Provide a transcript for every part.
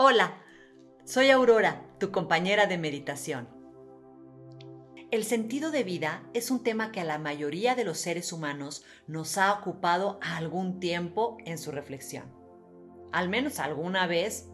Hola, soy Aurora, tu compañera de meditación. El sentido de vida es un tema que a la mayoría de los seres humanos nos ha ocupado algún tiempo en su reflexión. Al menos alguna vez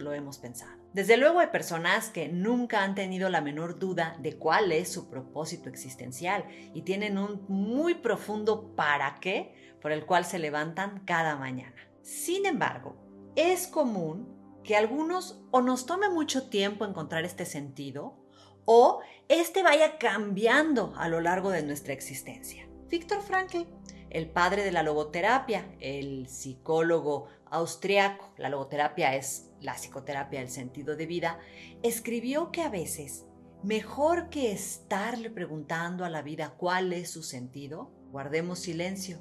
lo hemos pensado. Desde luego hay personas que nunca han tenido la menor duda de cuál es su propósito existencial y tienen un muy profundo para qué por el cual se levantan cada mañana. Sin embargo, es común que algunos o nos tome mucho tiempo encontrar este sentido o este vaya cambiando a lo largo de nuestra existencia. Víctor Frankl, el padre de la logoterapia, el psicólogo austriaco, la logoterapia es la psicoterapia del sentido de vida, escribió que a veces, mejor que estarle preguntando a la vida cuál es su sentido, guardemos silencio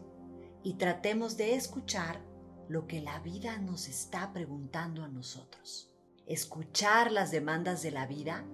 y tratemos de escuchar lo que la vida nos está preguntando a nosotros. Escuchar las demandas de la vida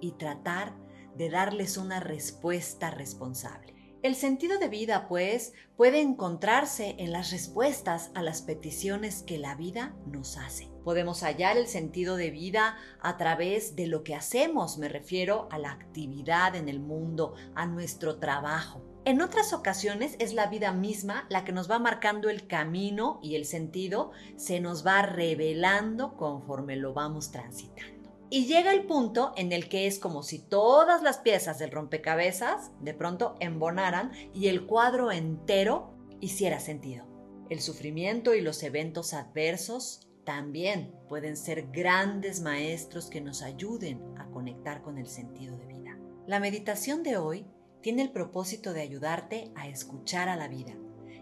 y tratar de darles una respuesta responsable. El sentido de vida, pues, puede encontrarse en las respuestas a las peticiones que la vida nos hace. Podemos hallar el sentido de vida a través de lo que hacemos, me refiero a la actividad en el mundo, a nuestro trabajo. En otras ocasiones es la vida misma la que nos va marcando el camino y el sentido se nos va revelando conforme lo vamos transitando. Y llega el punto en el que es como si todas las piezas del rompecabezas de pronto embonaran y el cuadro entero hiciera sentido. El sufrimiento y los eventos adversos también pueden ser grandes maestros que nos ayuden a conectar con el sentido de vida. La meditación de hoy tiene el propósito de ayudarte a escuchar a la vida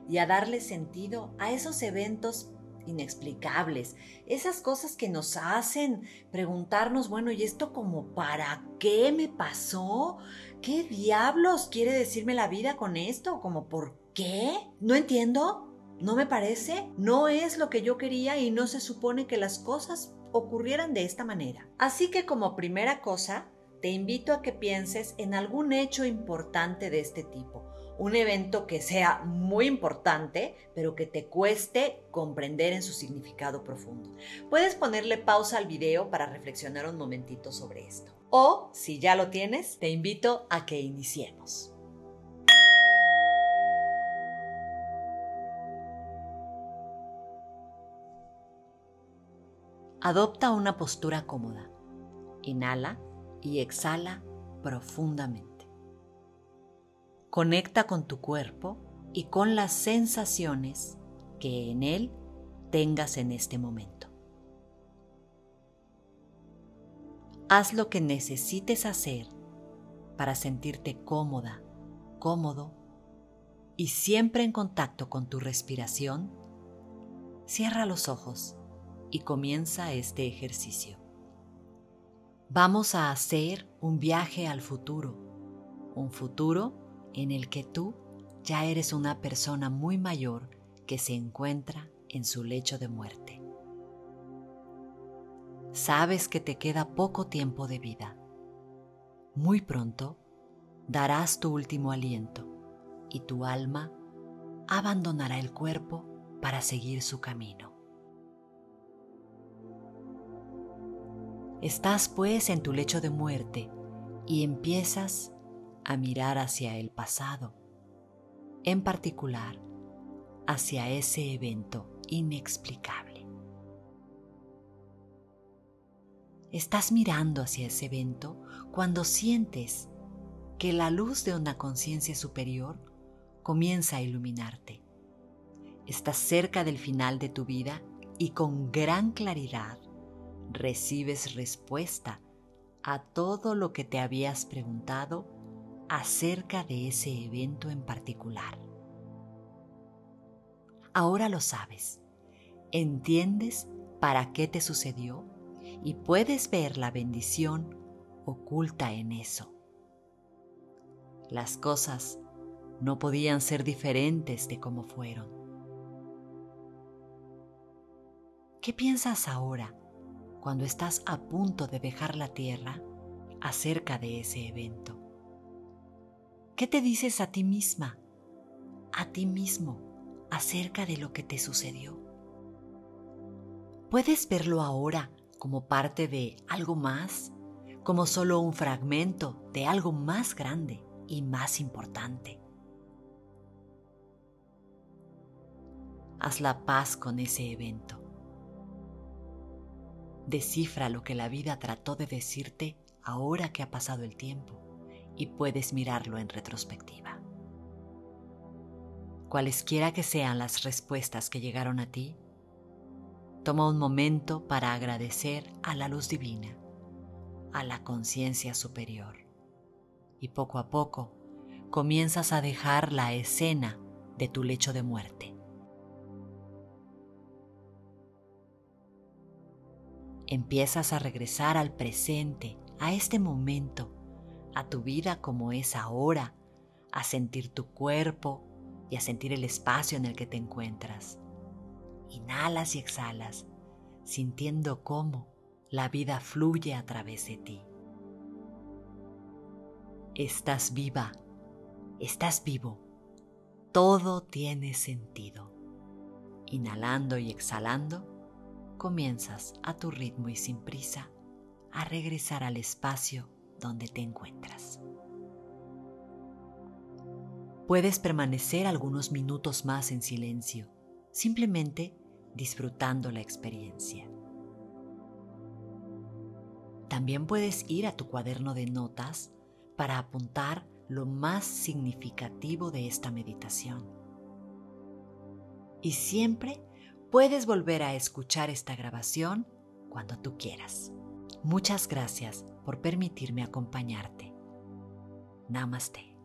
y a darle sentido a esos eventos inexplicables, esas cosas que nos hacen preguntarnos, bueno, ¿y esto como para qué me pasó? ¿Qué diablos quiere decirme la vida con esto? ¿Como por qué? No entiendo, no me parece, no es lo que yo quería y no se supone que las cosas ocurrieran de esta manera. Así que como primera cosa, te invito a que pienses en algún hecho importante de este tipo, un evento que sea muy importante, pero que te cueste comprender en su significado profundo. Puedes ponerle pausa al video para reflexionar un momentito sobre esto. O, si ya lo tienes, te invito a que iniciemos. Adopta una postura cómoda. Inhala y exhala profundamente. Conecta con tu cuerpo y con las sensaciones que en él tengas en este momento. Haz lo que necesites hacer para sentirte cómoda, cómodo y siempre en contacto con tu respiración. Cierra los ojos y comienza este ejercicio. Vamos a hacer un viaje al futuro, un futuro en el que tú ya eres una persona muy mayor que se encuentra en su lecho de muerte. Sabes que te queda poco tiempo de vida. Muy pronto darás tu último aliento y tu alma abandonará el cuerpo para seguir su camino. Estás pues en tu lecho de muerte y empiezas a mirar hacia el pasado, en particular hacia ese evento inexplicable. Estás mirando hacia ese evento cuando sientes que la luz de una conciencia superior comienza a iluminarte. Estás cerca del final de tu vida y con gran claridad recibes respuesta a todo lo que te habías preguntado acerca de ese evento en particular. Ahora lo sabes, entiendes para qué te sucedió y puedes ver la bendición oculta en eso. Las cosas no podían ser diferentes de como fueron. ¿Qué piensas ahora cuando estás a punto de dejar la tierra acerca de ese evento? ¿Qué te dices a ti misma, a ti mismo, acerca de lo que te sucedió? ¿Puedes verlo ahora como parte de algo más, como solo un fragmento de algo más grande y más importante. Haz la paz con ese evento. Descifra lo que la vida trató de decirte ahora que ha pasado el tiempo y puedes mirarlo en retrospectiva. Cualesquiera que sean las respuestas que llegaron a ti, toma un momento para agradecer a la luz divina, a la conciencia superior. Y poco a poco comienzas a dejar la escena de tu lecho de muerte empiezas a regresar al presente, a este momento, a tu vida como es ahora, a sentir tu cuerpo y a sentir el espacio en el que te encuentras. Inhalas y exhalas, sintiendo cómo la vida fluye a través de ti. Estás viva, estás vivo, todo tiene sentido. Inhalando y exhalando, comienzas a tu ritmo y sin prisa a regresar al espacio donde te encuentras. Puedes permanecer algunos minutos más en silencio, simplemente disfrutando la experiencia. También puedes ir a tu cuaderno de notas para apuntar lo más significativo de esta meditación. Y siempre Puedes volver a escuchar esta grabación cuando tú quieras. Muchas gracias por permitirme acompañarte. Namaste.